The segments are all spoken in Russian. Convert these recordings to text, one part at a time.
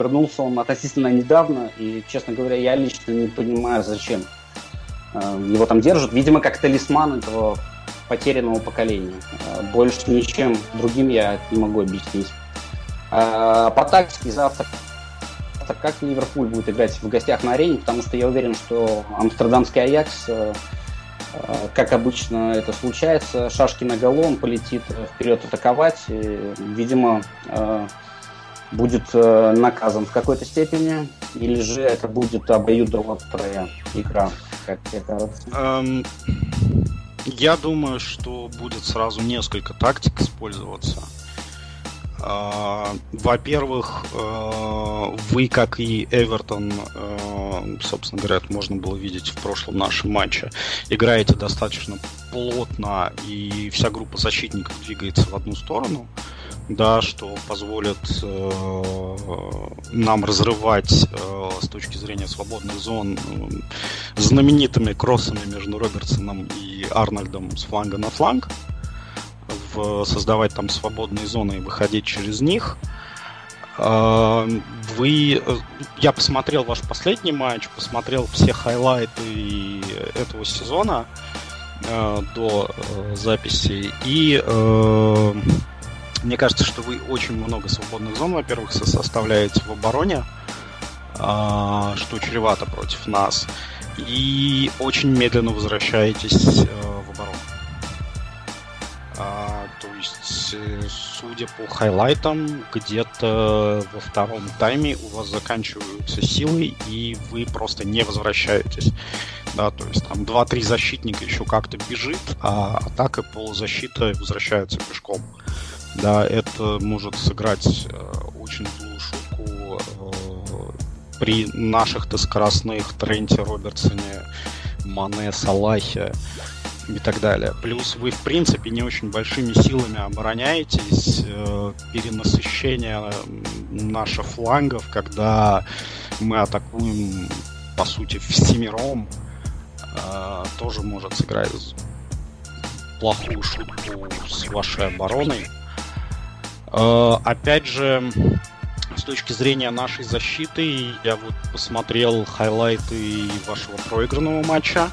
вернулся он относительно недавно, и, честно говоря, я лично не понимаю, зачем э, его там держат. Видимо, как талисман этого потерянного поколения. Э, больше ничем другим я не могу объяснить. По тактике завтра как Ливерпуль будет играть в гостях на арене, потому что я уверен, что амстердамский Аякс Э, как обычно это случается, шашки на голом полетит вперед атаковать. И, видимо, э, будет э, наказан в какой-то степени, или же это будет обоюдоострая игра, как тебе кажется? Эм, я думаю, что будет сразу несколько тактик использоваться. А, во-первых, э, вы, как и Эвертон, э, собственно говоря, это можно было видеть в прошлом нашем матче, играете достаточно плотно, и вся группа защитников двигается в одну сторону, да, что позволит э, нам разрывать э, с точки зрения свободных зон э, знаменитыми кроссами между Робертсоном и Арнольдом с фланга на фланг в, создавать там свободные зоны и выходить через них. А, вы, я посмотрел ваш последний матч, посмотрел все хайлайты этого сезона э, до э, записи, и э, мне кажется, что вы очень много свободных зон, во-первых, составляете в обороне, э, что чревато против нас, и очень медленно возвращаетесь э, в оборону. А, то есть, э, судя по хайлайтам, где-то во втором тайме у вас заканчиваются силы, и вы просто не возвращаетесь. Да, то есть там 2-3 защитника еще как-то бежит, а атака полузащита возвращается пешком. Да, это может сыграть э, очень злую шутку э, при наших-то скоростных Тренте Робертсоне, Мане, Салахе и так далее. Плюс вы, в принципе, не очень большими силами обороняетесь. Э, перенасыщение наших флангов, когда мы атакуем, по сути, всемиром, э, тоже может сыграть плохую шутку с вашей обороной. Э, опять же, с точки зрения нашей защиты, я вот посмотрел хайлайты вашего проигранного матча.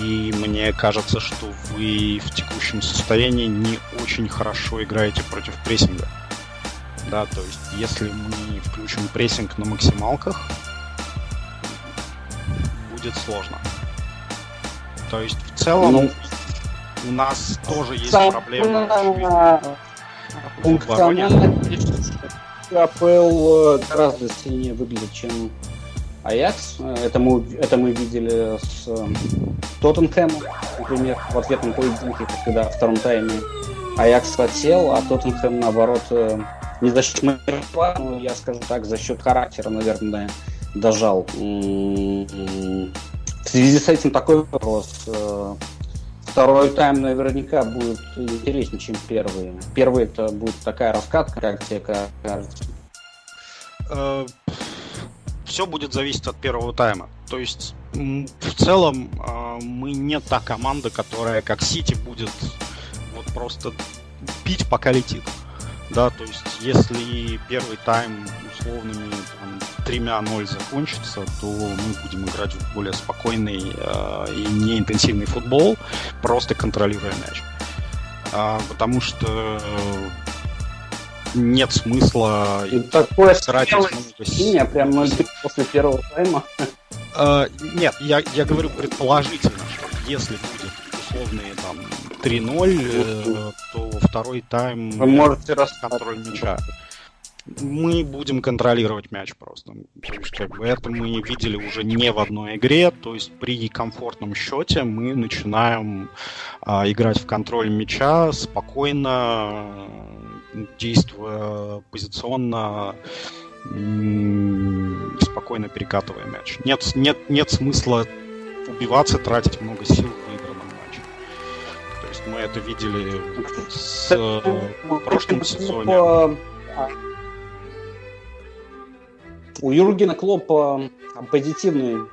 И мне кажется, что вы в текущем состоянии не очень хорошо играете против прессинга. Да, то есть если мы включим прессинг на максималках, будет сложно. То есть в целом ну, у нас тоже есть проблемы. Функционально АПЛ гораздо сильнее выглядит, чем Аякс. Это мы, это мы видели с э, Тоттенхэмом, например, в ответном поединке, когда в втором тайме Аякс подсел, а Тоттенхэм, наоборот, э, не за счет мастерства, но я скажу так, за счет характера, наверное, дожал. В связи с этим такой вопрос. Э, второй тайм наверняка будет интереснее, чем первый. Первый это будет такая раскатка, как тебе кажется все будет зависеть от первого тайма. То есть в целом а, мы не та команда, которая как Сити будет вот просто пить, пока летит. Да, то есть если первый тайм условными там, тремя 0 закончится, то мы будем играть в более спокойный э, и неинтенсивный футбол, просто контролируя мяч. А, потому что нет смысла и такое тратить много прям 0 после первого тайма. Uh, нет, я, я говорю предположительно, что если будет условные там 3-0, э, то второй тайм Вы можете контроль мяча. Мы будем контролировать мяч просто. То есть, как бы это мы видели уже не в одной игре. То есть при комфортном счете мы начинаем а, играть в контроль мяча спокойно, действуя позиционно, спокойно перекатывая мяч. Нет, нет, нет смысла убиваться, тратить много сил есть мы это видели с в прошлом сезоне. У Юргена Клопа позитивный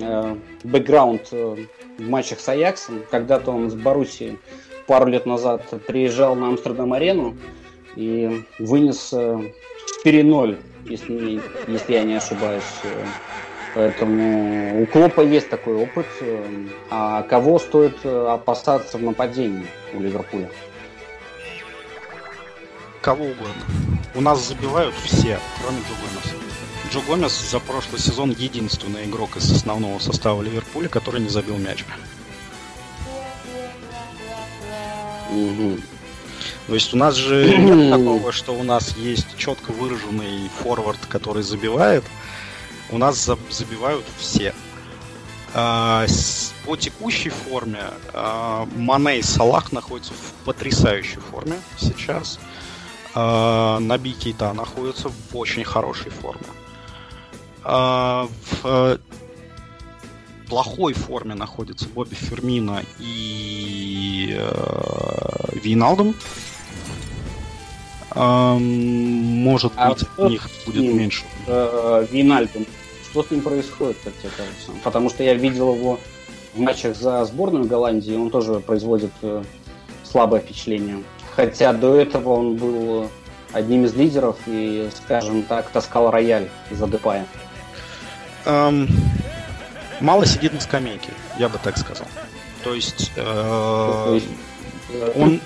э, бэкграунд э, в матчах с Аяксом. Когда-то он с Боруссией пару лет назад приезжал на Амстердам-арену и вынес 4-0, если, если я не ошибаюсь. Поэтому у Клопа есть такой опыт. А кого стоит опасаться в нападении у Ливерпуля? Кого угодно. У нас забивают все, кроме Джо Гомеса. Джо Гомес за прошлый сезон единственный игрок из основного состава Ливерпуля, который не забил мяч. Угу. То есть у нас же нет такого, что у нас есть четко выраженный форвард, который забивает. У нас забивают все. А, по текущей форме а, Мане и Салах находятся в потрясающей форме сейчас. А, Наби Кейта находится в очень хорошей форме. В плохой форме находится Бобби Фермина и Вейналдом. Может а быть, от них будет ним, меньше. Э. Что с ним происходит, как тебе кажется? Потому что я видел его в матчах за сборную Голландии, он тоже производит э, слабое впечатление. Хотя до этого он был одним из лидеров и, скажем так, таскал рояль из-за Депая. Um, мало сидит на скамейке, я бы так сказал. То есть, э, э он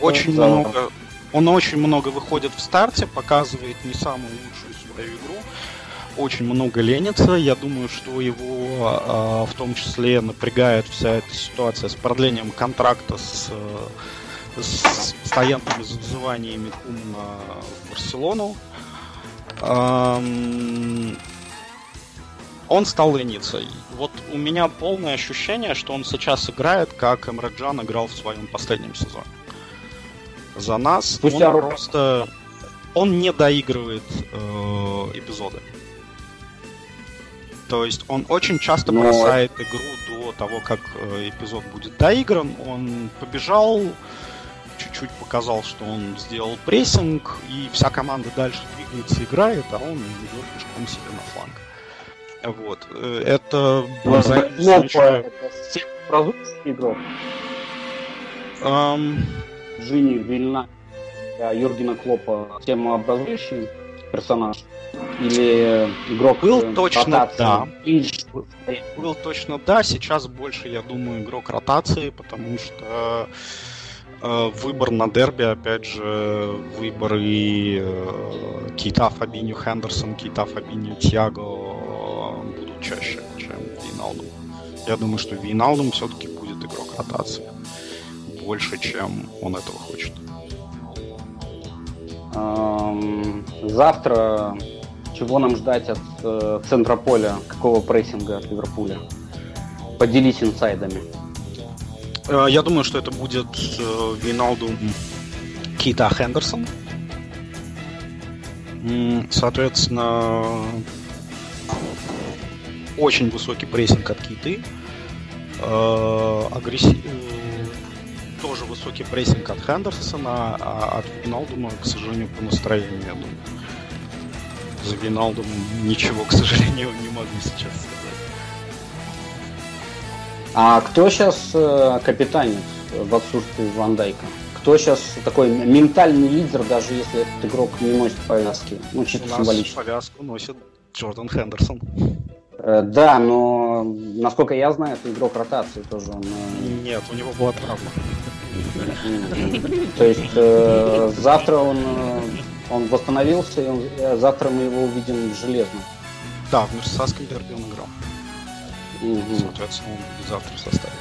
очень много, он очень много выходит в старте, показывает не самую лучшую свою игру, очень много ленится. Я думаю, что его э, в том числе напрягает вся эта ситуация с продлением контракта с, с постоянными зазываниями Кумана в Барселону. Эм, он стал лениться. Вот у меня полное ощущение, что он сейчас играет, как Эмраджан играл в своем последнем сезоне. За нас Спустя он просто... Он не доигрывает э, эпизоды. То есть он очень часто Но... бросает игру до того, как э, эпизод будет доигран. Он побежал, чуть-чуть показал, что он сделал прессинг, и вся команда дальше двигается, играет, а он идет пешком себе на фланг. Вот. Э, это взаимоисключающее... игрок. Um... Джинни Вильна Юргена Клопа темообразующий персонаж? Или игрок Был э, точно ротации? да. Был точно да. Сейчас больше, я думаю, игрок ротации, потому что э, выбор на дерби, опять же, выбор и э, Кейта Фабиню Хендерсон, Кейта Фабиню Тиаго чаще, чем Вейналдум. Я думаю, что Вейналдум все-таки будет игрок ротации. Больше, чем он этого хочет. Завтра чего нам ждать от э, центра поля? Какого прессинга от Ливерпуля? Поделись инсайдами. Э, я думаю, что это будет э, Виналдум Кита Хендерсон. Соответственно, очень высокий прессинг от Киты. Э, агрессив... Тоже высокий прессинг от Хендерсона, а от Виналдума, к сожалению, по настроению, я думаю. За Виналдум ничего, к сожалению, не могу сейчас сказать. А кто сейчас э, капитанец в отсутствии Ван Дайка? Кто сейчас такой ментальный лидер, даже если этот игрок не носит повязки? Ну, чисто У нас повязку носит Джордан Хендерсон. Э, да, но насколько я знаю, это игрок ротации тоже. Он... Э, Нет, у него была травма. То есть э, завтра он, э, он восстановился, и он, завтра мы его увидим железно. Да, в Мерсасском дерби он играл. Угу. Соответственно, он будет завтра в составе.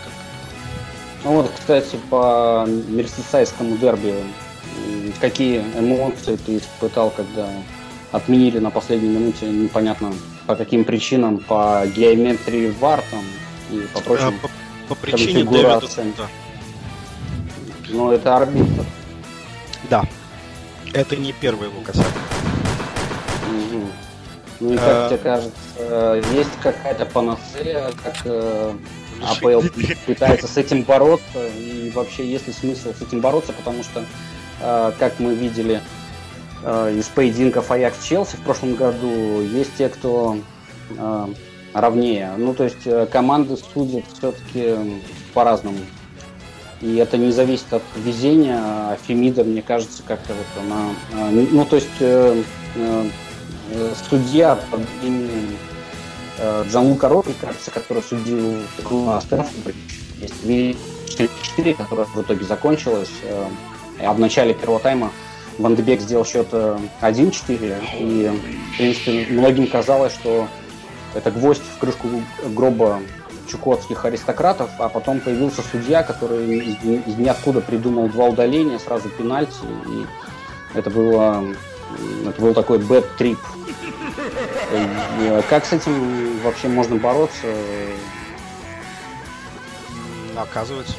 Ну вот, кстати, по мерсисайскому дерби, какие эмоции ты испытал, когда отменили на последней минуте, непонятно по каким причинам, по геометрии вар там и по прочим по, по причине Дэвида, да. Но это арбитр. Да. Это не первый косяк. Угу. Ну и как а... тебе кажется, есть какая-то панацея, как э, АПЛ пытается с этим бороться, и вообще есть ли смысл с этим бороться, потому что, э, как мы видели, Э, из поединков Аякс Челси в прошлом году есть те, кто э, равнее. Ну, то есть э, команды судят все-таки по-разному. И это не зависит от везения, а Фемида, мне кажется, как-то вот она... А, ну, то есть э, э, судья под именем э, Джанлука Рокки, кажется, который судил на Стэнфорд, есть 4, которая в итоге закончилась. Э, а в начале первого тайма Ван Дебек сделал счет 1-4, и, в принципе, многим казалось, что это гвоздь в крышку гроба чукотских аристократов, а потом появился судья, который из, из ниоткуда придумал два удаления, сразу пенальти, и это было это был такой bad trip. Как с этим вообще можно бороться? Оказывается,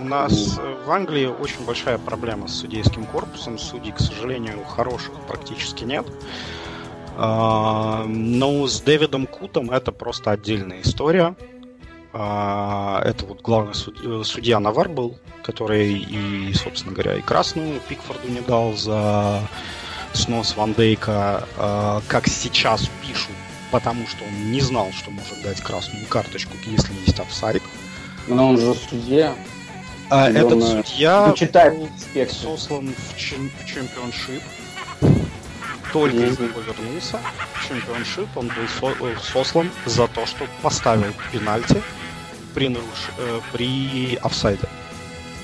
у нас в Англии очень большая проблема с судейским корпусом. Судей, к сожалению, хороших практически нет. А, но с Дэвидом Кутом это просто отдельная история. А, это вот главный судья Навар был, который и, собственно говоря, и красную Пикфорду не дал за снос Ван Дейка, а, как сейчас пишут, потому что он не знал, что может дать красную карточку, если есть офсайд. Но он же судья. А этот он, э, судья был сослан в, чем, в Championship только из него вернулся Championship, он был со- э, сослан за то, что поставил пенальти при, наруш... э, при офсайде.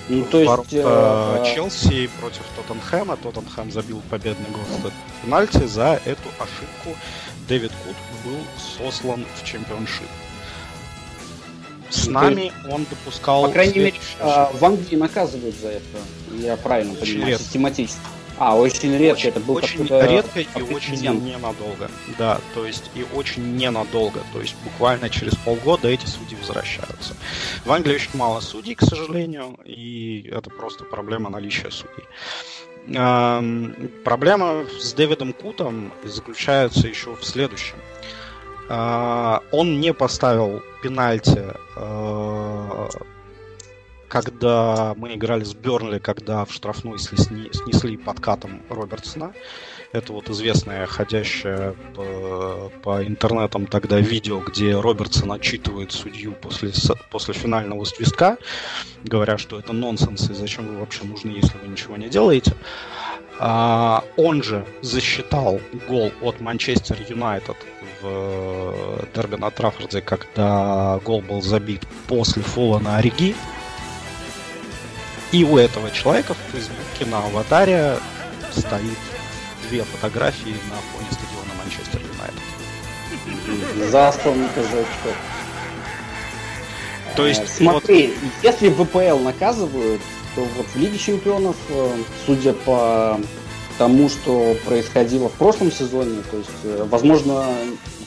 Ну, то есть... Э, э, Челси против Тоттенхэма. Тоттенхэм забил победный гол в пенальти. За эту ошибку Дэвид Кут был сослан в Championship. С ну, нами он допускал... По крайней мере, а, в Англии наказывают за это. Я правильно понимаю, систематически. А, очень редко. Очень, это был очень редко и очень ненадолго. Да, то есть и очень ненадолго. То есть буквально через полгода эти судьи возвращаются. В Англии очень мало судей, к сожалению, и это просто проблема наличия судей. Эм, проблема с Дэвидом Кутом заключается еще в следующем. Э, он не поставил пенальти э, когда мы играли с Бернли, когда в штрафной снесли, снесли подкатом Робертсона. Это вот известное ходящее по, по интернетам тогда видео, где Робертсон отчитывает судью после, после финального свистка, говоря, что это нонсенс и зачем вы вообще нужны, если вы ничего не делаете. А, он же засчитал гол от Манчестер Юнайтед в Дерби на Траффорде, когда гол был забит после фола на Ориги. И у этого человека в Фейсбуке на аватаре стоит две фотографии на фоне стадиона Манчестер Юнайтед. Заслан казачок. То есть, смотри, вот... если ВПЛ наказывают, то вот в Лиге Чемпионов, э, судя по тому, что происходило в прошлом сезоне, то есть, э, возможно,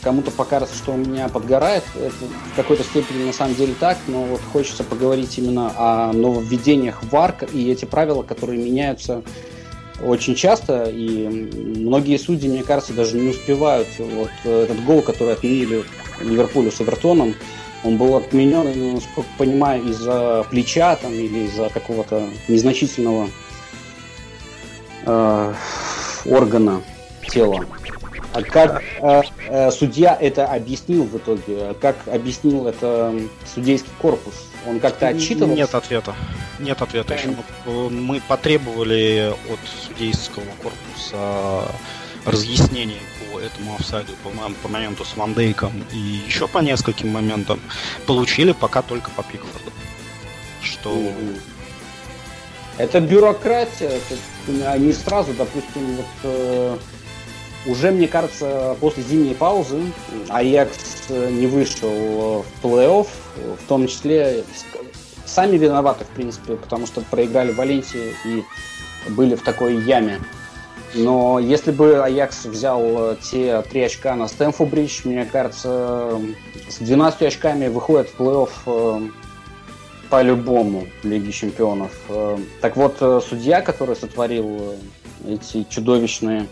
кому-то покажется, что у меня подгорает. Это в какой-то степени на самом деле так, но вот хочется поговорить именно о нововведениях в АРК и эти правила, которые меняются очень часто, и многие судьи, мне кажется, даже не успевают. Вот этот гол, который отменили Ливерпулю с Эвертоном, он был отменен, насколько понимаю, из-за плеча там, или из-за какого-то незначительного э, органа тела. А как э, э, судья это объяснил в итоге? Как объяснил это судейский корпус? Он как-то отчитывал? Нет ответа. Нет ответа еще. Мы потребовали от судейского корпуса разъяснений по этому офсайду, по, по моменту с Вандейком и еще по нескольким моментам. Получили пока только по Пикфорду. Что... Это бюрократия. Они сразу, допустим, вот э, уже, мне кажется, после зимней паузы Аякс не вышел в плей-офф, в том числе сами виноваты, в принципе, потому что проиграли Валенсии и были в такой яме. Но если бы Аякс взял те три очка на Стэнфорд Бридж, мне кажется, с 12 очками выходит в плей-офф э, по-любому Лиги Чемпионов. Э, так вот, э, судья, который сотворил эти чудовищные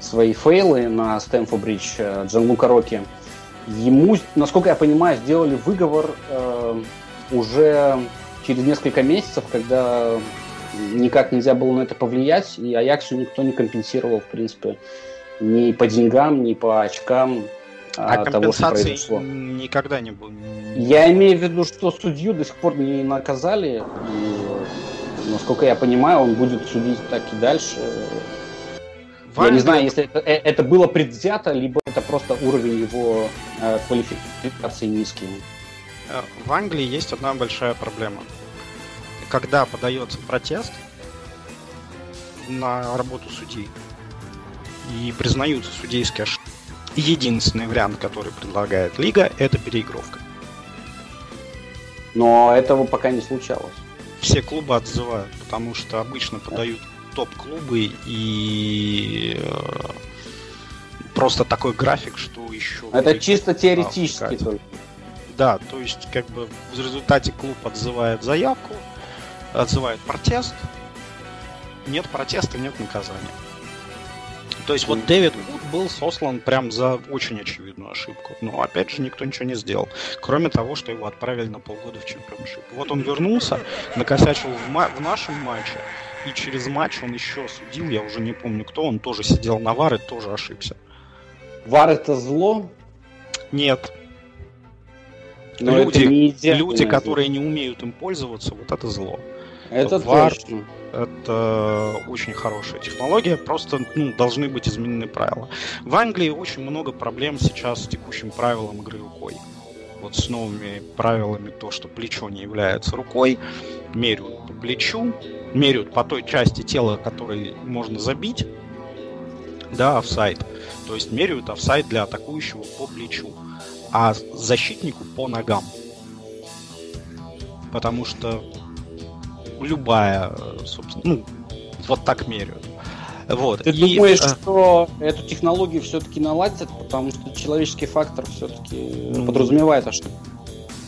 свои фейлы на Стэнфорд Бридж э, Джанлука Рокки, ему, насколько я понимаю, сделали выговор э, уже через несколько месяцев, когда никак нельзя было на это повлиять, и Аяксу никто не компенсировал, в принципе, ни по деньгам, ни по очкам. а, а того, что произошло. никогда не было. Я имею в виду, что судью до сих пор не наказали. И, насколько я понимаю, он будет судить так и дальше. В я не знаю, если это, э, это было предвзято, либо это просто уровень его э, квалификации низкий. Э, в Англии есть одна большая проблема. Когда подается протест на работу судей и признаются судейские ошибки, единственный вариант, который предлагает Лига, это переигровка. Но этого пока не случалось. Все клубы отзывают, потому что обычно подают топ-клубы и э, просто такой график, что еще... Это чисто теоретически только. Да, то есть как бы в результате клуб отзывает заявку, отзывает протест, нет протеста, нет наказания. То есть вот Дэвид Вуд был сослан прям за очень очевидную ошибку. Но опять же никто ничего не сделал. Кроме того, что его отправили на полгода в чемпионшип. Вот он вернулся, накосячил в, ма- в нашем матче, и через матч он еще судил, я уже не помню кто, он тоже сидел на вар и тоже ошибся. Вар это зло? Нет. Но люди, люди, которые не умеют им пользоваться, вот это зло. Это Вар, точно. Это очень хорошая технология, просто ну, должны быть изменены правила. В Англии очень много проблем сейчас с текущим правилом игры рукой. Вот с новыми правилами то, что плечо не является рукой, меряют по плечу, меряют по той части тела, которой можно забить, да, офсайд. То есть меряют офсайд для атакующего по плечу, а защитнику по ногам. Потому что любая, собственно, ну, вот так меряют. Вот. Ты и, думаешь, а... что эту технологию все-таки наладят, потому что человеческий фактор все-таки ну, подразумевает ошибку?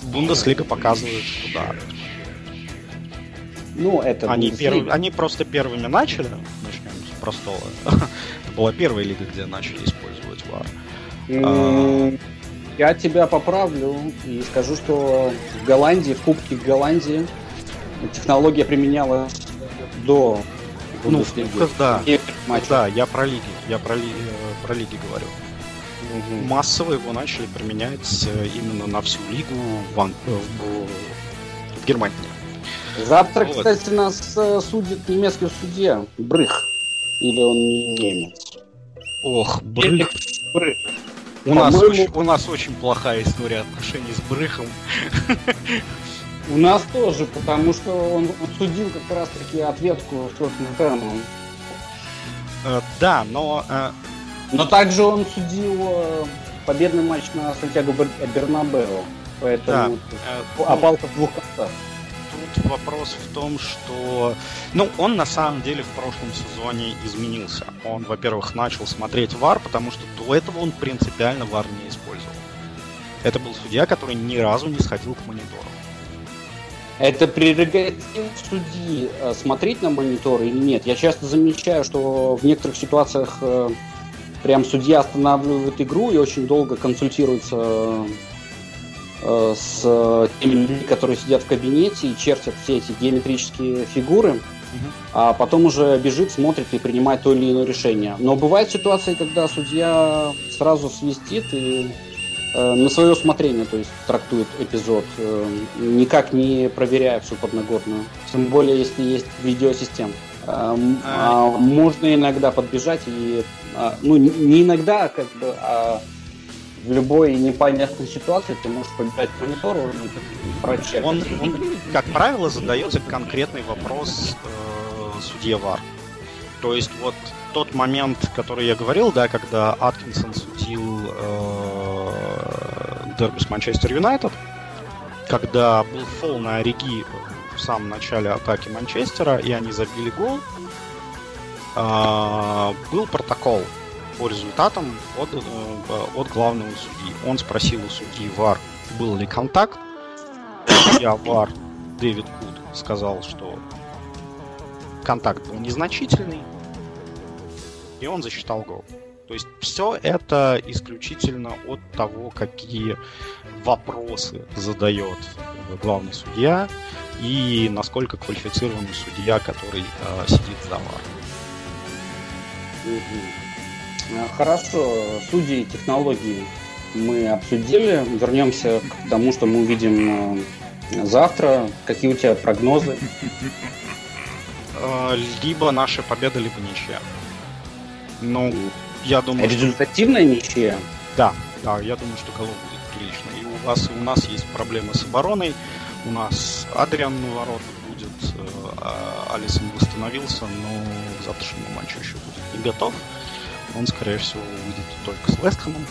Бундеслига показывает, что да. Ну, это они, перв... они просто первыми начали, начнем с простого. это была первая лига, где начали использовать VAR. Mm, я тебя поправлю и скажу, что в Голландии, в Кубке Голландии технология применялась до ну, да, да, я про лиги, я про, ли, э, про лиги говорю. Угу. Массово его начали применять э, именно на всю лигу в, в, в Германии. Завтра, вот. кстати, нас судит немецкий судья Брых. Или он немец? Ох, Брых. Брых. У нас, очень, у нас очень плохая история отношений с Брыхом. У нас тоже, потому что он, судил как раз-таки ответку с Тоттенхэмом. Э, да, но... Э... Но также он судил э, победный матч на Сантьяго Бернабео. Поэтому да. опалка в двух концах тут вопрос в том, что... Ну, он на самом деле в прошлом сезоне изменился. Он, во-первых, начал смотреть ВАР, потому что до этого он принципиально ВАР не использовал. Это был судья, который ни разу не сходил к монитору. Это прерогатив судьи э, смотреть на монитор или нет. Я часто замечаю, что в некоторых ситуациях э, прям судья останавливает игру и очень долго консультируется Э, с теми людьми, которые сидят в кабинете и чертят все эти геометрические фигуры, а потом уже бежит, смотрит и принимает то или иное решение. Но бывают ситуации, когда судья сразу свистит и на свое усмотрение, то есть трактует эпизод, э, никак не проверяя всю подноготную. Тем более, если есть видеоассистент. Э, а... Можно иногда подбежать и, э, ну не иногда, как бы, а в любой непонятной ситуации ты можешь побежать к монитору и прочекать. Он, он, как правило, задается конкретный вопрос э, судье ВАР. То есть вот тот момент, который я говорил, да, когда Аткинсон э, дерби с Манчестер Юнайтед, когда был фол на Ориги в самом начале атаки Манчестера, и они забили гол, э, был протокол по результатам от, э, от главного судьи. Он спросил у судьи ВАР, был ли контакт. Я ВАР Дэвид Куд сказал, что контакт был незначительный, и он засчитал гол. То есть все это исключительно от того, какие вопросы задает главный судья и насколько квалифицированный судья, который э, сидит за вар. Хорошо, судьи технологии. мы обсудили. Вернемся к тому, что мы увидим э, завтра. Какие у тебя прогнозы? Э, либо наша победа, либо ничья. Ну, я думаю... Результативная что... ничья? Да, да, я думаю, что голов будет прилично. И у вас и у нас есть проблемы с обороной. У нас Адриан на ворот будет, э, а Алисон восстановился, но к завтрашнему матчу еще будет не готов. Он, скорее всего, выйдет только с Вестхэмом.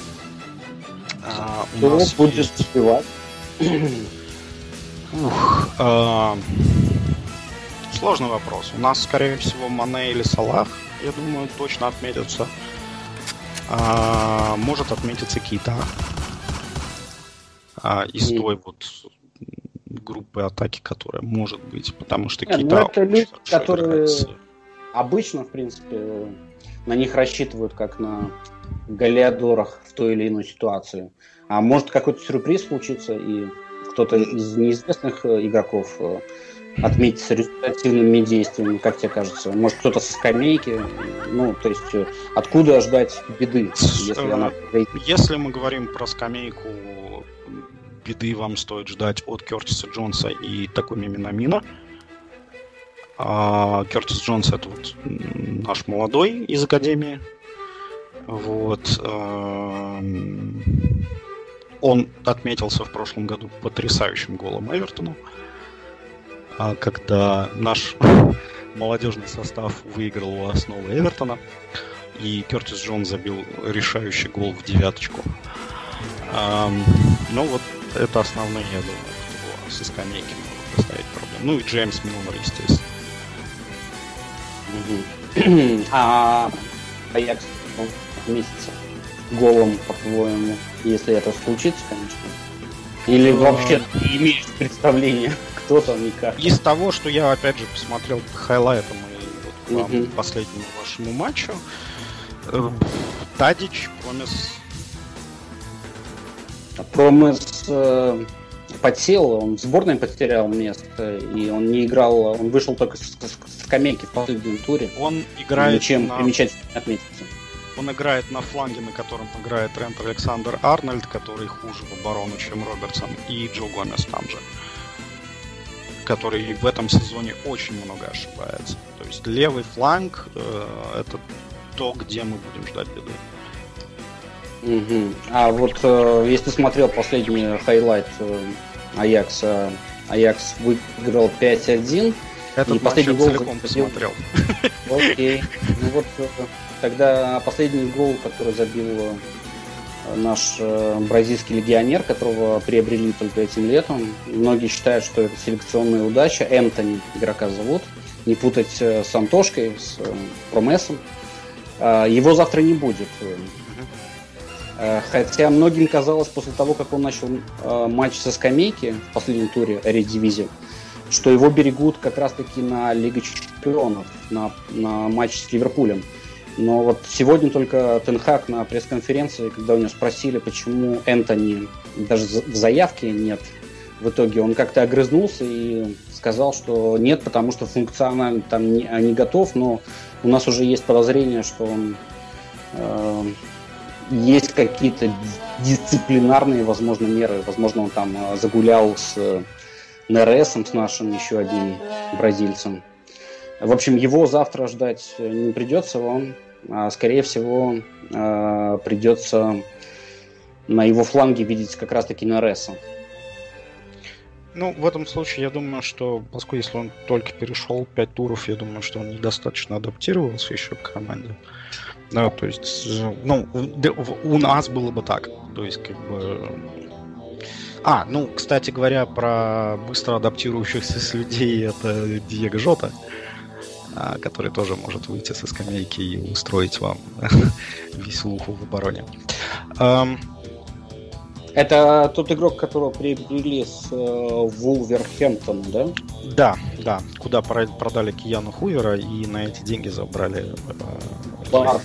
А, у Кто нас будет есть... успевать? Ух, а... Сложный вопрос. У нас, скорее всего, Мане или Салах, я думаю, точно отметятся. А, может отметиться Кита. А, из и... той вот группы атаки, которая может быть, потому что Нет, Кита... Ну это люди, которые обычно, в принципе, на них рассчитывают как на Галиадорах в той или иной ситуации. А может какой-то сюрприз случиться, и кто-то из неизвестных э, игроков э, отметиться результативными действиями, как тебе кажется? Может, кто-то со скамейки? Ну, то есть, э, откуда ждать беды, если она Если мы говорим про скамейку, беды вам стоит ждать от Кертиса Джонса и такой Минамина. А Кертис Джонс это вот наш молодой из Академии. Вот. Эм, он отметился в прошлом году потрясающим голом Эвертону, когда наш молодежный состав выиграл у основы Эвертона, и Кертис Джон забил решающий гол в девяточку. Ну вот это основные, я думаю, кто со скамейки могут поставить проблем. Ну и Джеймс Милнер, естественно. А Аякс месяца голом, по-твоему, если это случится, конечно? Или вообще не имеешь представления, кто там и как? Из того, что я, опять же, посмотрел по хайлайтам и вот по последнему вашему матчу, э, Тадич, Промес... Промес э, подсел, он в сборной потерял место, и он не играл, он вышел только с, с скамейки в последнем туре. Он играет Ничем на... примечательно отметиться. Он играет на фланге, на котором играет Трент Александр Арнольд, который хуже в оборону, чем Робертсон, и Джо Гомес там же который в этом сезоне очень много ошибается. То есть левый фланг э, это то, где мы будем ждать беды. Угу. А вот э, если смотрел последний highlight э, Аякса, Аякс выиграл 5-1. Этот последний гол целиком посмотрел. Окей. Ну вот э, тогда последний гол, который забил э, наш э, бразильский легионер, которого приобрели только этим летом. Многие считают, что это селекционная удача. Энтони игрока зовут. Не путать с Антошкой, с Промесом. А, его завтра не будет. Хотя многим казалось после того, как он начал матч со скамейки в последнем туре Редивизии, что его берегут как раз-таки на Лига Чемпионов, на, на матч с Ливерпулем. Но вот сегодня только Тенхак на пресс-конференции, когда у него спросили, почему Энтони даже в заявке нет, в итоге он как-то огрызнулся и сказал, что нет, потому что функционально там не, не готов, но у нас уже есть подозрение, что он э, есть какие-то дисциплинарные, возможно, меры. Возможно, он там э, загулял с Нересом, с нашим еще одним бразильцем. В общем, его завтра ждать не придется вам. А, скорее всего, а, придется на его фланге видеть как раз-таки Нереса. Ну, в этом случае, я думаю, что, поскольку если он только перешел 5 туров, я думаю, что он недостаточно адаптировался еще к команде. Да, то есть, ну, у нас было бы так. То есть, как бы, а, ну, кстати говоря, про быстро адаптирующихся людей это Диего Жота, а, который тоже может выйти со скамейки и устроить вам веселуху в обороне. Это тот игрок, которого приобрели с э, Вулверхэмптона, да? Да, да. Куда продали Кияну Хувера и на эти деньги забрали... Э, Барт.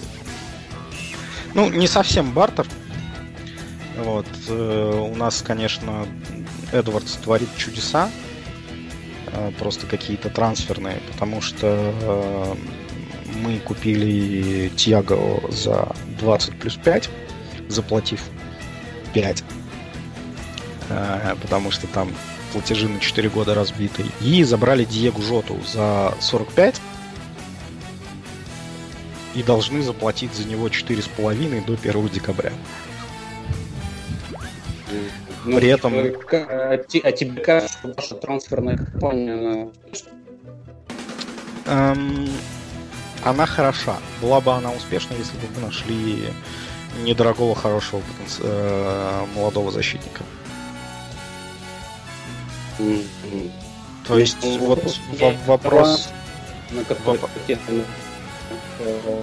Ну, не совсем Бартер, вот. Э, у нас, конечно, Эдвардс творит чудеса, просто какие-то трансферные, потому что э, мы купили Тиаго за 20 плюс 5, заплатив 45. Потому что там платежи на 4 года разбиты. И забрали Диегу Жоту за 45 и должны заплатить за него 4,5 до 1 декабря. Ну, При этом... А, а тебе кажется, что ваша трансферная компания... Эм, она хороша. Была бы она успешна, если бы мы нашли недорогого, хорошего э, молодого защитника. Mm-hmm. То есть ну, вот вопрос... На какой э,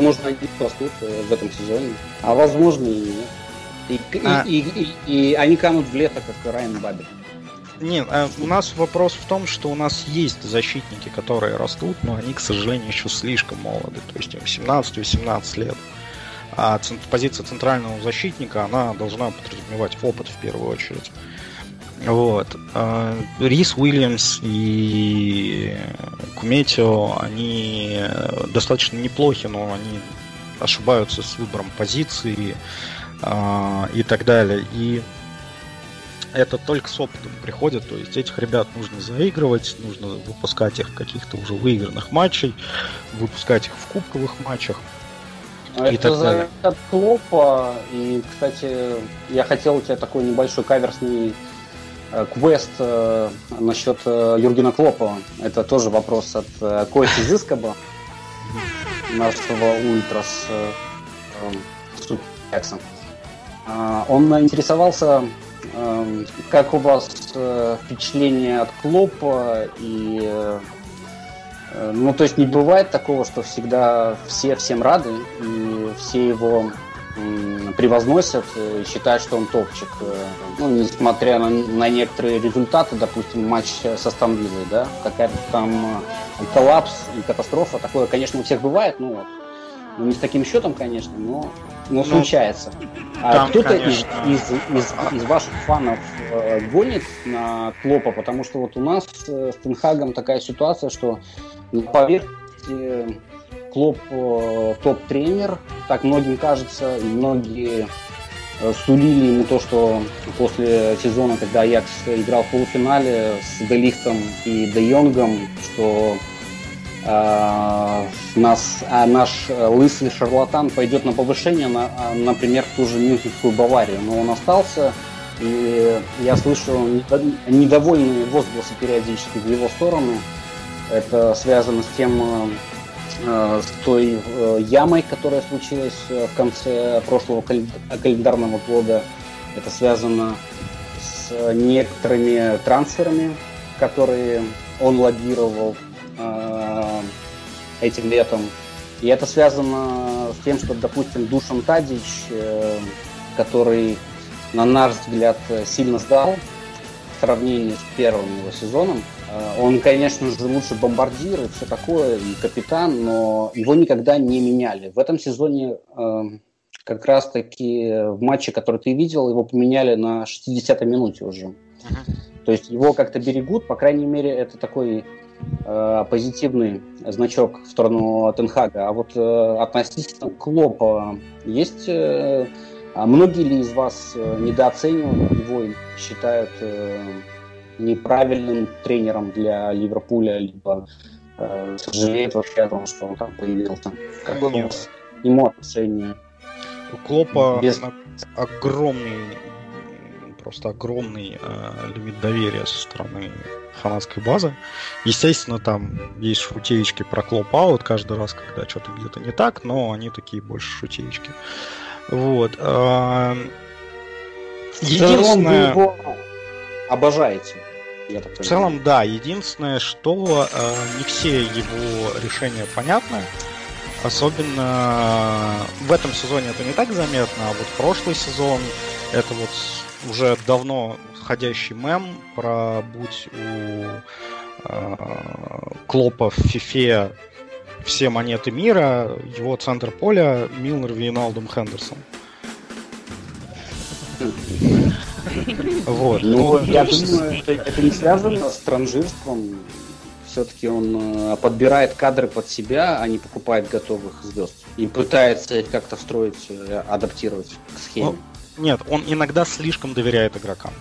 можно растут э, в этом сезоне, а возможно и нет. И, а... и, и, и, и они канут в лето, как Райан Бабель. Нет, а у нас вопрос в том, что у нас есть защитники, которые растут, но они, к сожалению, еще слишком молоды. То есть им 17-18 лет. А позиция центрального защитника, она должна подразумевать опыт в первую очередь. Вот. А, Рис Уильямс и Куметио, они достаточно неплохи, но они ошибаются с выбором позиции и так далее. И это только с опытом приходит, то есть этих ребят нужно заигрывать, нужно выпускать их в каких-то уже выигранных матчей, выпускать их в кубковых матчах. А и это так далее. от Клопа, и, кстати, я хотел у тебя такой небольшой каверсный э, квест э, насчет э, Юргена Клопа. Это тоже вопрос от Кости Зискоба, нашего Ультрас а, он интересовался, эм, как у вас э, впечатление от Клопа и э, ну, то есть не бывает такого, что всегда все всем рады, и все его превозносят и считают, что он топчик. Э, ну, несмотря на, на некоторые результаты, допустим, матч со Стамбилой, да, какая-то там коллапс и катастрофа. Такое, конечно, у всех бывает, ну вот. Ну, не с таким счетом, конечно, но, но ну, случается. А кто-то из, из, из, из ваших фанов э, гонит на Клопа, потому что вот у нас э, с Тенхагом такая ситуация, что на поверхности Клоп э, топ-тренер, так многим кажется, и многие э, сулили ему то, что после сезона, когда Аякс играл в полуфинале с Делихтом и Де Йонгом, что э, нас, а наш э, лысый шарлатан пойдет на повышение, на, а, например, в ту же Мюнхенскую Баварию. Но он остался, и я слышу недовольные возгласы периодически в его сторону. Это связано с тем, э, э, с той ямой, которая случилась в конце прошлого календарного года. Это связано с некоторыми трансферами, которые он лоббировал этим летом. И это связано с тем, что, допустим, Душан Тадич, э, который, на наш взгляд, сильно сдал в сравнении с первым его сезоном, э, он, конечно же, лучше бомбардир и все такое, и капитан, но его никогда не меняли. В этом сезоне э, как раз-таки в матче, который ты видел, его поменяли на 60-й минуте уже. Uh-huh. То есть его как-то берегут, по крайней мере, это такой э, позитивный значок в сторону Тенхага. А вот э, относительно Клопа есть... Э, а многие ли из вас э, недооценивают его и считают э, неправильным тренером для Ливерпуля, либо э, сожалеют вообще о том, что он там появился? Как бы Нет. ему отношение? У Клопа Без... огромный просто огромный э, лимит доверия со стороны фанатской базы. Естественно, там есть шутеечки про клоп-аут каждый раз, когда что-то где-то не так, но они такие больше шутеечки. Вот. Э, единственное... Вы его обожаете. Я так в целом, да. Единственное, что э, не все его решения понятны. Особенно в этом сезоне это не так заметно, а вот прошлый сезон это вот уже давно ходящий мем про будь у э, Клопа в Фифе все монеты мира, его центр поля Милнер, Вейналдум, Хендерсон. Вот. Ну, я думаю, это, это не связано с транжирством. Все-таки он э, подбирает кадры под себя, а не покупает готовых звезд. И пытается как-то встроить, э, адаптировать к схеме. Нет, он иногда слишком доверяет игрокам.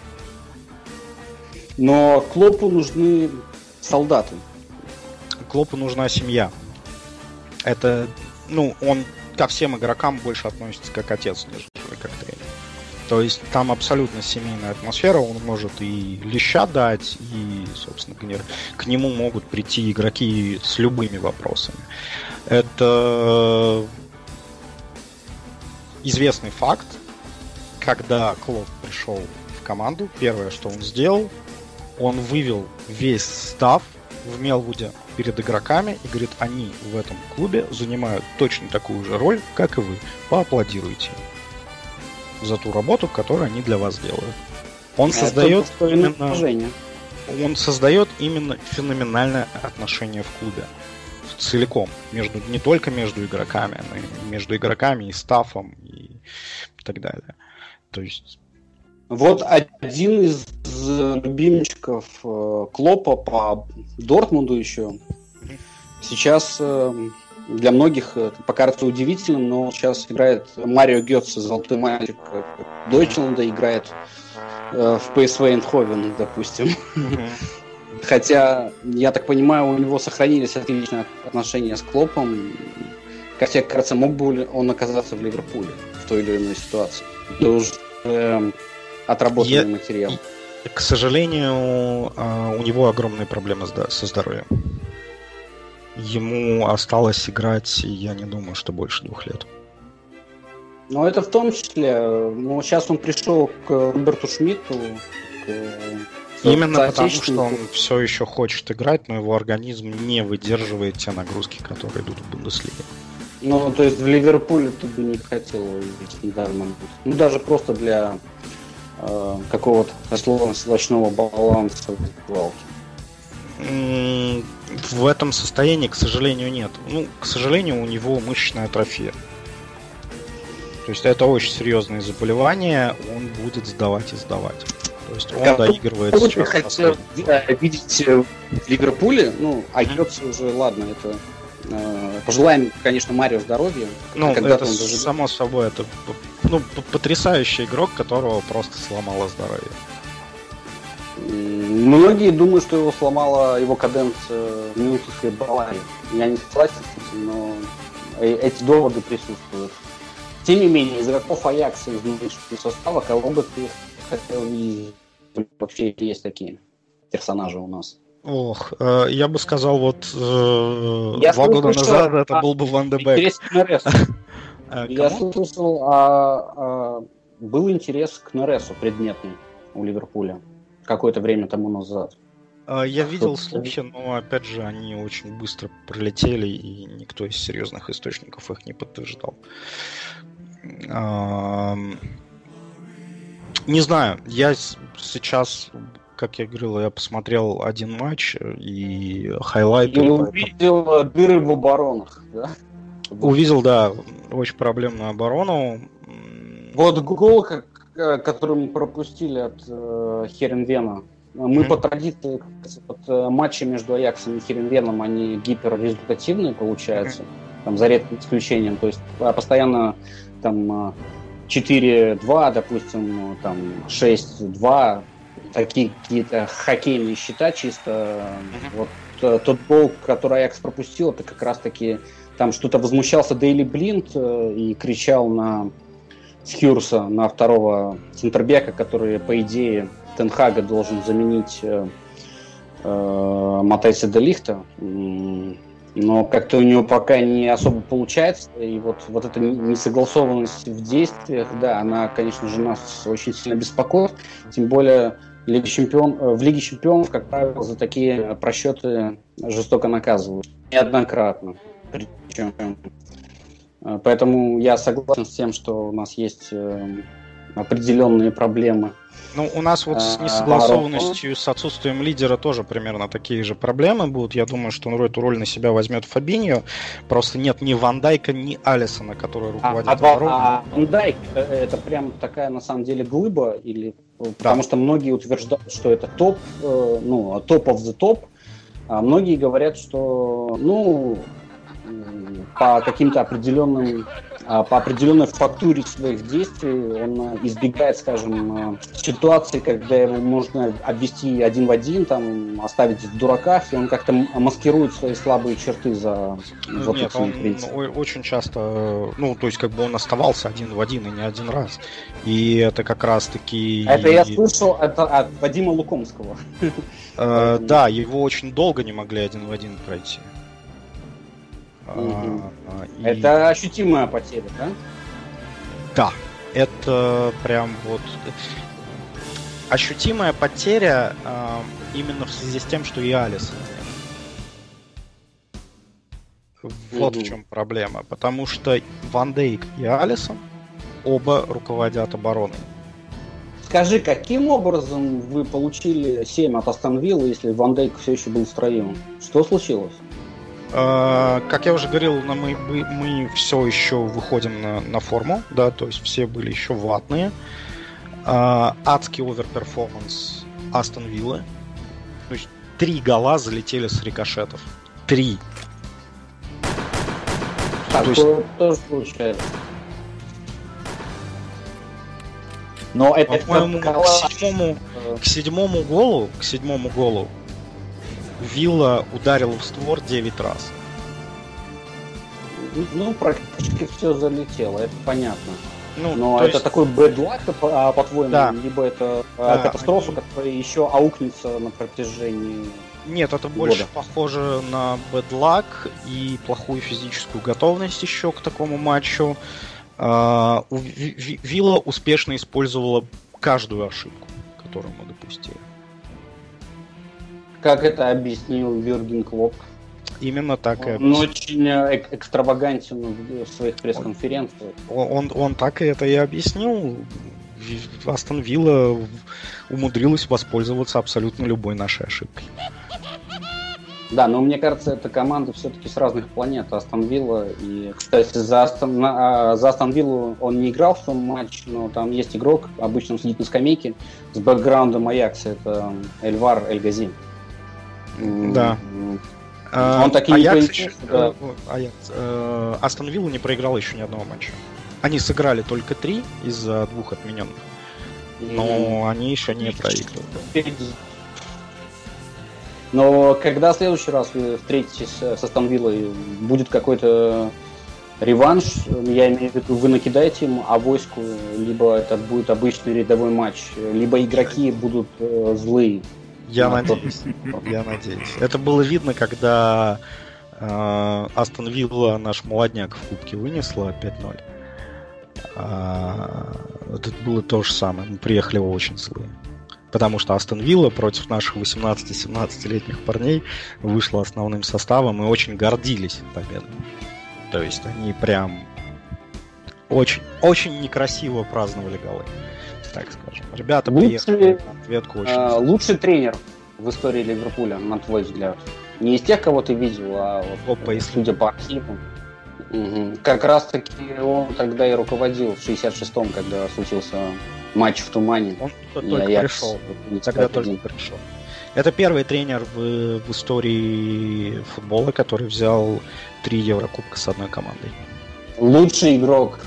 Но Клопу нужны солдаты. Клопу нужна семья. Это, ну, он ко всем игрокам больше относится как отец, нежели как тренер. То есть там абсолютно семейная атмосфера, он может и леща дать, и, собственно говоря, к нему могут прийти игроки с любыми вопросами. Это известный факт, когда Клоп пришел в команду, первое, что он сделал, он вывел весь став в Мелвуде перед игроками и говорит, они в этом клубе занимают точно такую же роль, как и вы. Поаплодируйте за ту работу, которую они для вас делают. Он Это создает именно... Он создает именно феноменальное отношение в клубе целиком, между, не только между игроками, но и между игроками и стафом и так далее. То есть вот один из любимчиков э, Клопа по Дортмунду еще. Сейчас э, для многих это покажется удивительным, но сейчас играет Марио Гетце, золотой мальчик Дойчланда, играет э, в PSV Eindhoven, допустим. Хотя, я так понимаю, у него сохранились отличные отношения с Клопом. Хотя, кажется, мог бы он оказаться в Ливерпуле в той или иной ситуации. Это уже эм, отработанный Я... материал. К сожалению, а, у него огромные проблемы со здоровьем. Ему осталось играть, я не думаю, что больше двух лет. Ну, это в том числе. Ну, сейчас он пришел к Роберту Шмидту, к Именно потому, что он все еще хочет играть, но его организм не выдерживает те нагрузки, которые идут в Бундеслиге. Ну, то есть в Ливерпуле ты бы не хотел увидеть недавно. Ну, даже просто для э, какого-то условно-сволочного баланса в В этом состоянии, к сожалению, нет. Ну, к сожалению, у него мышечная атрофия. То есть это очень серьезное заболевание, он будет сдавать и сдавать. То есть он как доигрывает сейчас. Хотел видеть э, в Ливерпуле, ну, а mm-hmm. уже, ладно, это Пожелаем, конечно, Марио здоровья. Ну, это он даже... само собой, это ну, потрясающий игрок, которого просто сломало здоровье. Многие думают, что его сломала его каденция в Мюнхенской Баварии. Я не согласен с этим, но э, эти доводы присутствуют. Тем не менее, игроков Аякса из нынешнего состава, кого бы ты хотел видеть? Вообще есть такие персонажи у нас. Ох, э, я бы сказал, вот э, я два года назад это был бы Ван де Бек. А, я слышал, а, а, был интерес к Нересу предметный у Ливерпуля какое-то время тому назад. А, я видел слухи, но опять же они очень быстро пролетели, и никто из серьезных источников их не подтверждал. Не знаю, я сейчас, как я говорил, я посмотрел один матч и хайлайты. И увидел поэтому... дыры в оборонах, да? Увидел, да, очень проблемную оборону. Вот гол, который мы пропустили от э, Херенвена. Мы mm-hmm. по традиции, вот, э, матчи между Аяксом и Херенвеном, они гиперрезультативные получаются, mm-hmm. там, за редким исключением. То есть а, постоянно там 4-2, а, допустим, там 6-2, такие какие-то хоккейные счета чисто. Mm-hmm. Вот э, тот гол, который Аякс пропустил, это как раз-таки там что-то возмущался Дейли Блинт э, и кричал на Схюрса, на второго центрбека, который, по идее, Тенхага должен заменить э, э, Матайса де Лихта. Но как-то у него пока не особо получается. И вот, вот эта несогласованность в действиях, да, она, конечно же, нас очень сильно беспокоит. Тем более Лига Чемпион, э, в Лиге Чемпионов, как правило, за такие просчеты жестоко наказывают. Неоднократно. Причем. Э, поэтому я согласен с тем, что у нас есть э, определенные проблемы. Ну, у нас вот с а, несогласованностью, с отсутствием лидера тоже примерно такие же проблемы будут. Я думаю, что он эту роль на себя возьмет Фабиньо. Просто нет ни Ван Дайка, ни Алисона, который руководит а. А, а Ван Дайк это прям такая на самом деле глыба или да. потому что многие утверждают, что это топ, ну топ of the топ, а многие говорят, что ну по каким-то определенным а по определенной фактуре своих действий он э, избегает, скажем, э, ситуации, когда его можно обвести один в один, там, оставить в дураках, и он как-то маскирует свои слабые черты за вот Нет, он принцип. очень часто, ну, то есть как бы он оставался один в один и не один раз. И это как раз-таки... Это я слышал это от Вадима Лукомского. Да, его очень долго не могли один в один пройти. Угу. И... Это ощутимая потеря, да? Да, это прям вот ощутимая потеря э, именно в связи с тем, что и Алис. Вот угу. в чем проблема. Потому что Ван Дейк и Алисон оба руководят обороной. Скажи, каким образом вы получили 7 от Астон Вилла, если Ван Дейк все еще был строевым? Что случилось? А, как я уже говорил, мы, мы все еще выходим на, на форму, да, то есть все были еще ватные. Э, адский overperformance Астон Виллы. То есть три гола залетели с рикошетов. Три. Так, то есть... тоже получается. Но это, По-моему, это к, седьмому, к седьмому голу, к седьмому голу Вилла ударил в створ 9 раз. Ну, практически все залетело, это понятно. Ну, Но это есть... такой бэдлак, а, по-твоему, да. либо это а, да. катастрофа, которая еще аукнется на протяжении нет, это года. больше похоже на бэдлак и плохую физическую готовность еще к такому матчу. А, Вилла успешно использовала каждую ошибку, которую мы допустили. Как это объяснил Юрген Клоп? Именно так и. Он очень э, экстравагантен в своих пресс-конференциях. Он, он, он так и это и объяснил. Астон Вилла умудрилась воспользоваться абсолютно любой нашей ошибкой. Да, но мне кажется, это команда все-таки с разных планет. Астон Вилла. И, кстати, за Астон, а, за Астон Виллу он не играл в том матче, но там есть игрок, обычно он сидит на скамейке, с бэкграундом Аякса. Это Эльвар Эльгази. Да. А, он таки Аякс еще, да. Аякс, э, Астон Вилла не проиграл еще ни одного матча. Они сыграли только три из-за двух отмененных. Но они еще не проиграли. Но когда в следующий раз вы встретитесь с Астон Виллой, будет какой-то реванш, я имею в виду, вы накидаете им авоську, либо это будет обычный рядовой матч, либо игроки будут э, злые. Я надеюсь. Я надеюсь. Это было видно, когда э, Астон Вилла наш молодняк в кубке вынесла 5-0. А, это было то же самое. Мы приехали очень злые. Потому что Астон Вилла против наших 18-17-летних парней вышла основным составом и очень гордились победой. То есть они прям очень, очень некрасиво праздновали голы так скажем. Ребята лучший, приехали на ответку очень... Э, лучший тренер в истории Ливерпуля, на твой взгляд? Не из тех, кого ты видел, а вот, Опа, если... судя по архиву. Угу. Как раз таки он тогда и руководил в 66-м, когда случился матч в Тумане. Он только Аякс, пришел. Тогда только пришел. Это первый тренер в, в истории футбола, который взял три Еврокубка с одной командой. Лучший игрок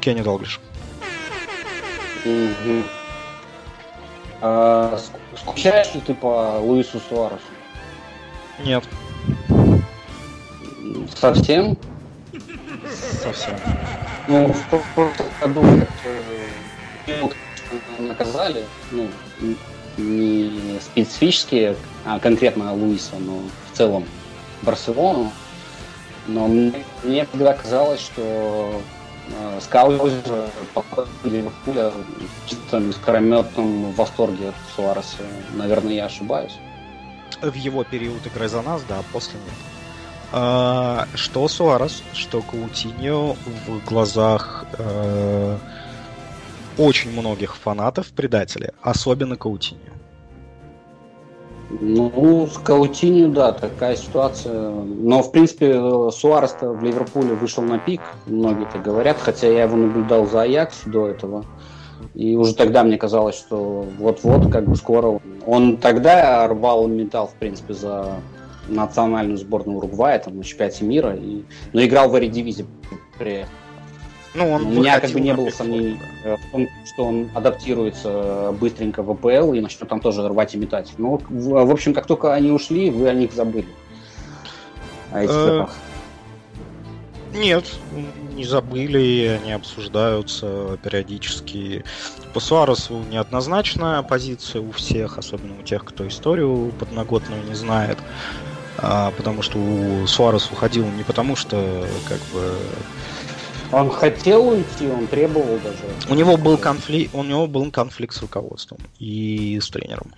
Кенни Долглиш. А, скучаешь ли ты по Луису Суаресу? Нет. Совсем? Совсем. Ну, в прошлом году наказали, ну, не специфически, а конкретно Луиса, но в целом Барселону. Но мне, мне всегда казалось, что э, скаузер Ливерпуля в чистом искрометном восторге от Суареса. Наверное, я ошибаюсь. В его период игры за нас, да, после нет. А, что Суарес, что Каутиньо в глазах э, очень многих фанатов предатели, особенно Каутиньо. Ну, с Каутинью, да, такая ситуация. Но, в принципе, суарес в Ливерпуле вышел на пик, многие это говорят, хотя я его наблюдал за Аякс до этого. И уже тогда мне казалось, что вот-вот, как бы скоро... Он тогда рвал металл, в принципе, за национальную сборную Уругвая, там, на чемпионате мира, и, но играл в Эридивизе при ну, он У меня как бы не было сомнений да. в том, что он адаптируется быстренько в АПЛ и начнет там тоже рвать и метать. Ну, в, в общем, как только они ушли, вы о них забыли. О этих э, Нет, не забыли, они обсуждаются периодически. По Суаресу неоднозначная позиция у всех, особенно у тех, кто историю подноготную не знает. А, потому что у Суарес уходил не потому, что как бы он хотел уйти, он требовал даже. У него был конфликт, у него был конфликт с руководством и с тренером.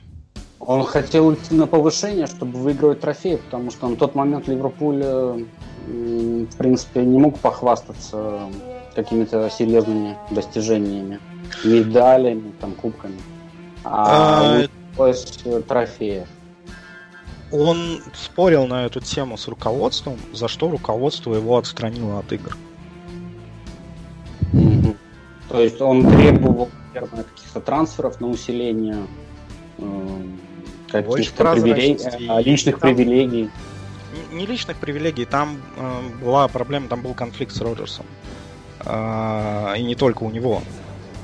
Он хотел уйти на повышение, чтобы выигрывать трофей, потому что на тот момент Ливерпуль, э, в принципе, не мог похвастаться какими-то серьезными достижениями, медалями, там, кубками. А, а трофеев. Он спорил на эту тему с руководством, за что руководство его отстранило от игр. То есть он требовал, наверное, каких-то трансферов на усиление э, каких-то привилегий, э, личных там, привилегий. Не личных привилегий, там э, была проблема, там был конфликт с Роджерсом. Э, и не только у него.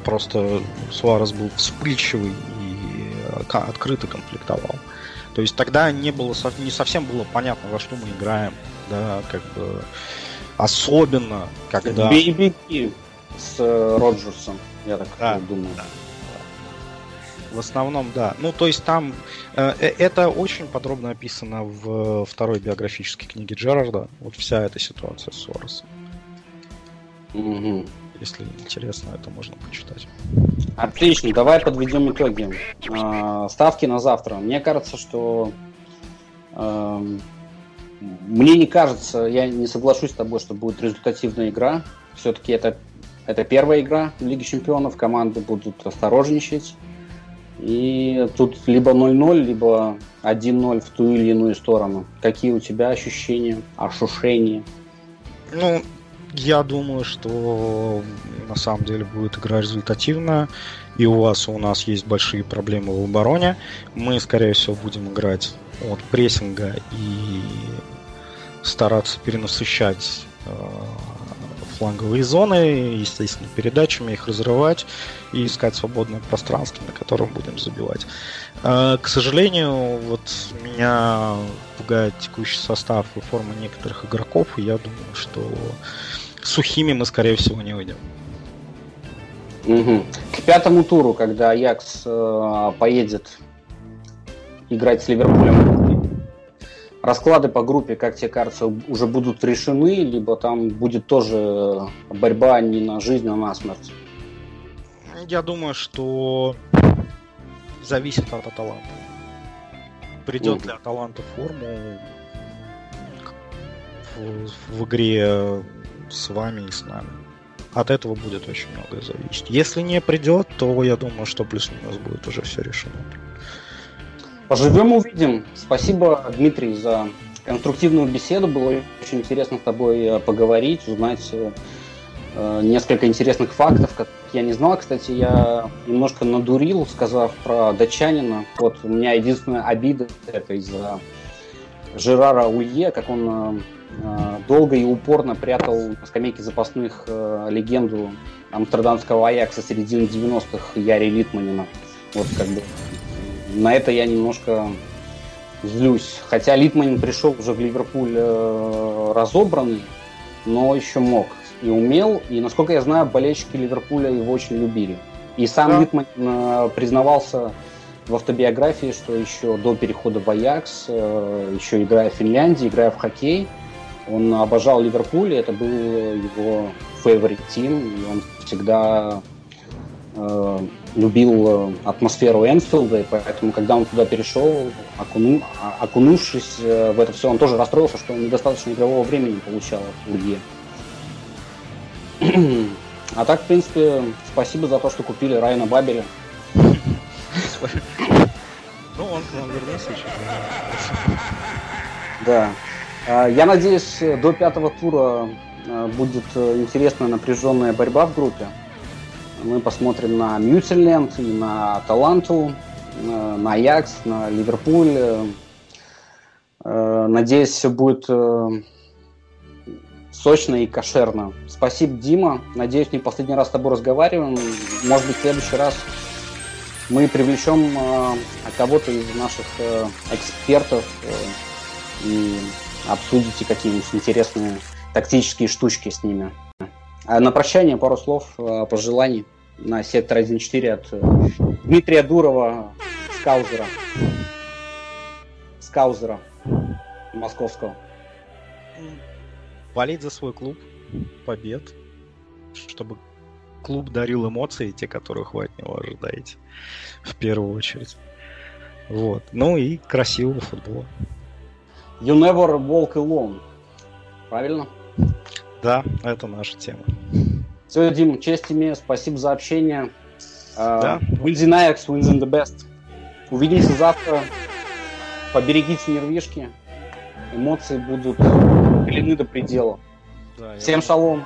Просто Суарес был вспыльчивый и э, открыто конфликтовал. То есть тогда не было не совсем было понятно, во что мы играем, да, как бы особенно когда. Бей с э, Роджерсом, я так да, думаю. Да. В основном, да. Ну, то есть там э, э, это очень подробно описано в второй биографической книге Джерарда. Вот вся эта ситуация с Соросом. Угу. Если интересно, это можно почитать. Отлично, давай подведем итоги. Э, ставки на завтра. Мне кажется, что э, мне не кажется, я не соглашусь с тобой, что будет результативная игра. Все-таки это это первая игра в Лиге Чемпионов, команды будут осторожничать. И тут либо 0-0, либо 1-0 в ту или иную сторону. Какие у тебя ощущения, ошушения? Ну, я думаю, что на самом деле будет игра результативная. И у вас, у нас есть большие проблемы в обороне. Мы, скорее всего, будем играть от прессинга и стараться перенасыщать э, фланговые зоны, естественно, передачами их разрывать и искать свободное пространство, на котором будем забивать. А, к сожалению, вот меня пугает текущий состав и форма некоторых игроков, и я думаю, что сухими мы, скорее всего, не выйдем. К пятому туру, когда Аякс э, поедет играть с Ливерпулем расклады по группе, как тебе кажется, уже будут решены, либо там будет тоже борьба не на жизнь, а на смерть? Я думаю, что зависит от Аталанта. Придет mm. ли Аталанта форму в, в игре с вами и с нами. От этого будет очень многое зависеть. Если не придет, то я думаю, что плюс-минус будет уже все решено. Поживем, увидим. Спасибо, Дмитрий, за конструктивную беседу. Было очень интересно с тобой э, поговорить, узнать э, э, несколько интересных фактов, как я не знал. Кстати, я немножко надурил, сказав про датчанина. Вот у меня единственная обида это из-за Жерара Улье, как он долго и упорно прятал на скамейке запасных легенду амстердамского Аякса середины 90-х Яри Литманина. Вот как бы на это я немножко злюсь. Хотя Литманин пришел уже в Ливерпуль э, разобранный, но еще мог и умел. И, насколько я знаю, болельщики Ливерпуля его очень любили. И сам да. Литман э, признавался в автобиографии, что еще до перехода в Аякс, э, еще играя в Финляндии, играя в хоккей, он обожал Ливерпуль, и это был его favorite team, и он всегда э, любил э, атмосферу Энфилда, и поэтому, когда он туда перешел, окуну, а, окунувшись э, в это все, он тоже расстроился, что он недостаточно игрового времени получал от Улье. А так, в принципе, спасибо за то, что купили Райана Бабеля. Ну, он к нам вернулся еще. Да. А, я надеюсь, до пятого тура э, будет интересная напряженная борьба в группе. Мы посмотрим на Мьютиленд и на Таланту, на Аякс, на Ливерпуль. Э, надеюсь, все будет э, сочно и кошерно. Спасибо, Дима. Надеюсь, не последний раз с тобой разговариваем. Может быть, в следующий раз мы привлечем э, кого-то из наших э, экспертов э, и обсудите какие-нибудь интересные тактические штучки с ними. А на прощание пару слов э, пожеланий на сектор 1.4 от э, Дмитрия Дурова, скаузера. Скаузера московского. Болеть за свой клуб, побед, чтобы клуб дарил эмоции, те, которых вы от него ожидаете, в первую очередь. Вот. Ну и красивого футбола. You never walk alone. Правильно? Да, это наша тема. Все, Дим, честь имею, спасибо за общение. Да. Uh, wins in Ajax, wins in the best. Увидимся завтра. Поберегите нервишки. Эмоции будут пелены до предела. Да, Всем я... шалом.